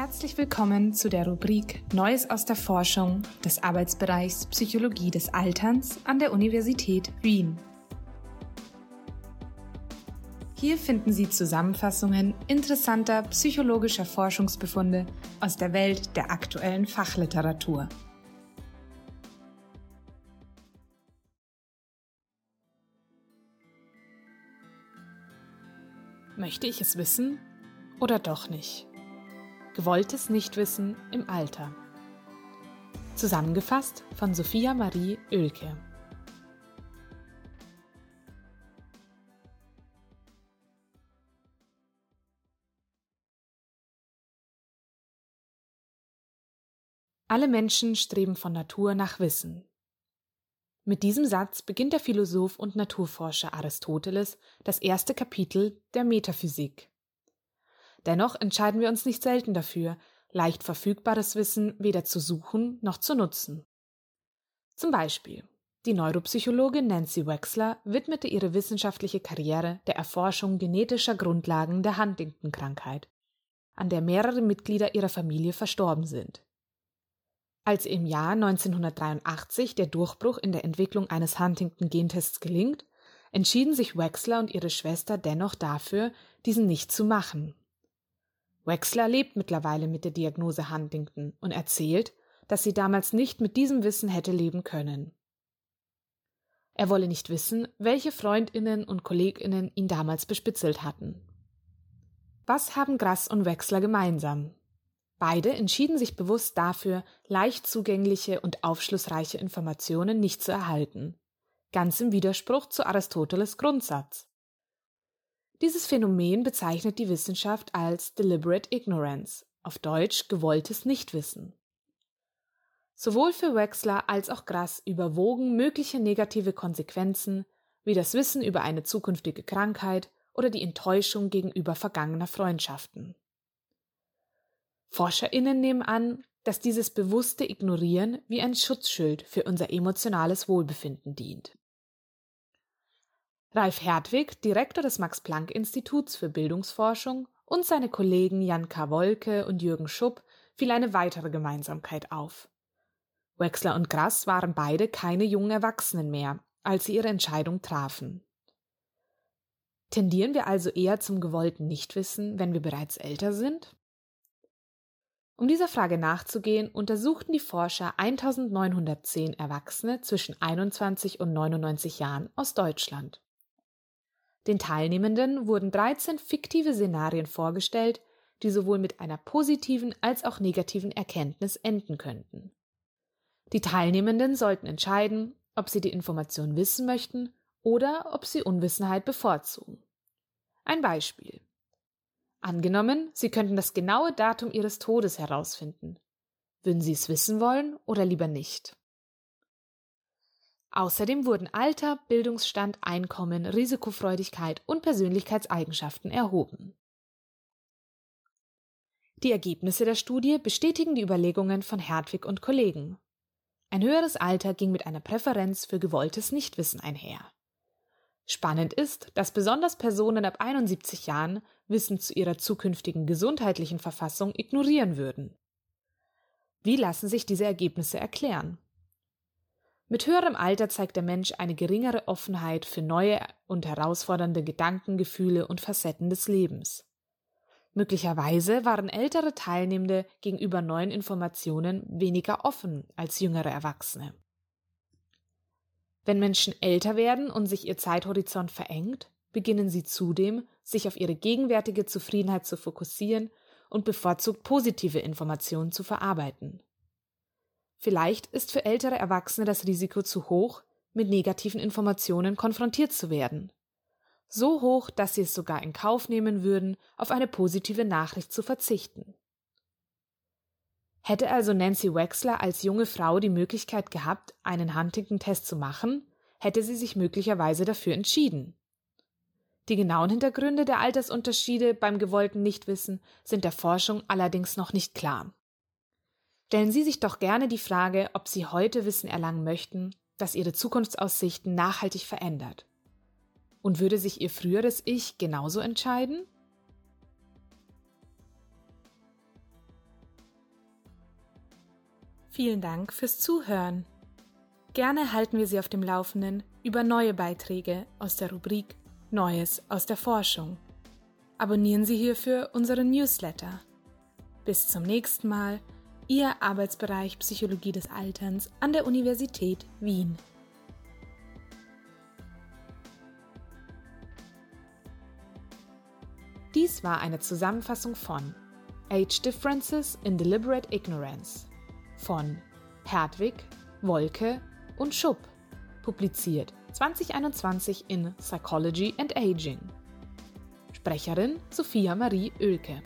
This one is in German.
Herzlich willkommen zu der Rubrik Neues aus der Forschung des Arbeitsbereichs Psychologie des Alterns an der Universität Wien. Hier finden Sie Zusammenfassungen interessanter psychologischer Forschungsbefunde aus der Welt der aktuellen Fachliteratur. Möchte ich es wissen oder doch nicht? Gewolltes Nichtwissen im Alter. Zusammengefasst von Sophia Marie Oelke. Alle Menschen streben von Natur nach Wissen. Mit diesem Satz beginnt der Philosoph und Naturforscher Aristoteles das erste Kapitel der Metaphysik. Dennoch entscheiden wir uns nicht selten dafür, leicht verfügbares Wissen weder zu suchen noch zu nutzen. Zum Beispiel die Neuropsychologin Nancy Wexler widmete ihre wissenschaftliche Karriere der Erforschung genetischer Grundlagen der Huntington-Krankheit, an der mehrere Mitglieder ihrer Familie verstorben sind. Als im Jahr 1983 der Durchbruch in der Entwicklung eines Huntington-Gentests gelingt, entschieden sich Wexler und ihre Schwester dennoch dafür, diesen nicht zu machen. Wexler lebt mittlerweile mit der Diagnose Huntington und erzählt, dass sie damals nicht mit diesem Wissen hätte leben können. Er wolle nicht wissen, welche Freundinnen und Kolleginnen ihn damals bespitzelt hatten. Was haben Grass und Wexler gemeinsam? Beide entschieden sich bewusst dafür, leicht zugängliche und aufschlussreiche Informationen nicht zu erhalten, ganz im Widerspruch zu Aristoteles Grundsatz. Dieses Phänomen bezeichnet die Wissenschaft als deliberate ignorance, auf Deutsch gewolltes Nichtwissen. Sowohl für Wexler als auch Grass überwogen mögliche negative Konsequenzen wie das Wissen über eine zukünftige Krankheit oder die Enttäuschung gegenüber vergangener Freundschaften. ForscherInnen nehmen an, dass dieses bewusste Ignorieren wie ein Schutzschild für unser emotionales Wohlbefinden dient. Ralf Hertwig, Direktor des Max-Planck-Instituts für Bildungsforschung, und seine Kollegen Jan K. Wolke und Jürgen Schupp fiel eine weitere Gemeinsamkeit auf. Wexler und Grass waren beide keine jungen Erwachsenen mehr, als sie ihre Entscheidung trafen. Tendieren wir also eher zum gewollten Nichtwissen, wenn wir bereits älter sind? Um dieser Frage nachzugehen, untersuchten die Forscher 1910 Erwachsene zwischen 21 und 99 Jahren aus Deutschland. Den Teilnehmenden wurden 13 fiktive Szenarien vorgestellt, die sowohl mit einer positiven als auch negativen Erkenntnis enden könnten. Die Teilnehmenden sollten entscheiden, ob sie die Information wissen möchten oder ob sie Unwissenheit bevorzugen. Ein Beispiel. Angenommen, Sie könnten das genaue Datum Ihres Todes herausfinden. Würden Sie es wissen wollen oder lieber nicht? Außerdem wurden Alter, Bildungsstand, Einkommen, Risikofreudigkeit und Persönlichkeitseigenschaften erhoben. Die Ergebnisse der Studie bestätigen die Überlegungen von Hertwig und Kollegen. Ein höheres Alter ging mit einer Präferenz für gewolltes Nichtwissen einher. Spannend ist, dass besonders Personen ab 71 Jahren Wissen zu ihrer zukünftigen gesundheitlichen Verfassung ignorieren würden. Wie lassen sich diese Ergebnisse erklären? Mit höherem Alter zeigt der Mensch eine geringere Offenheit für neue und herausfordernde Gedanken, Gefühle und Facetten des Lebens. Möglicherweise waren ältere Teilnehmende gegenüber neuen Informationen weniger offen als jüngere Erwachsene. Wenn Menschen älter werden und sich ihr Zeithorizont verengt, beginnen sie zudem, sich auf ihre gegenwärtige Zufriedenheit zu fokussieren und bevorzugt positive Informationen zu verarbeiten. Vielleicht ist für ältere Erwachsene das Risiko zu hoch, mit negativen Informationen konfrontiert zu werden. So hoch, dass sie es sogar in Kauf nehmen würden, auf eine positive Nachricht zu verzichten. Hätte also Nancy Wexler als junge Frau die Möglichkeit gehabt, einen Huntington-Test zu machen, hätte sie sich möglicherweise dafür entschieden. Die genauen Hintergründe der Altersunterschiede beim gewollten Nichtwissen sind der Forschung allerdings noch nicht klar. Stellen Sie sich doch gerne die Frage, ob Sie heute Wissen erlangen möchten, das Ihre Zukunftsaussichten nachhaltig verändert. Und würde sich Ihr früheres Ich genauso entscheiden? Vielen Dank fürs Zuhören. Gerne halten wir Sie auf dem Laufenden über neue Beiträge aus der Rubrik Neues aus der Forschung. Abonnieren Sie hierfür unseren Newsletter. Bis zum nächsten Mal, Ihr Arbeitsbereich Psychologie des Alterns an der Universität Wien. Dies war eine Zusammenfassung von Age Differences in Deliberate Ignorance von Hertwig, Wolke und Schupp, publiziert 2021 in Psychology and Aging. Sprecherin Sophia Marie Oelke.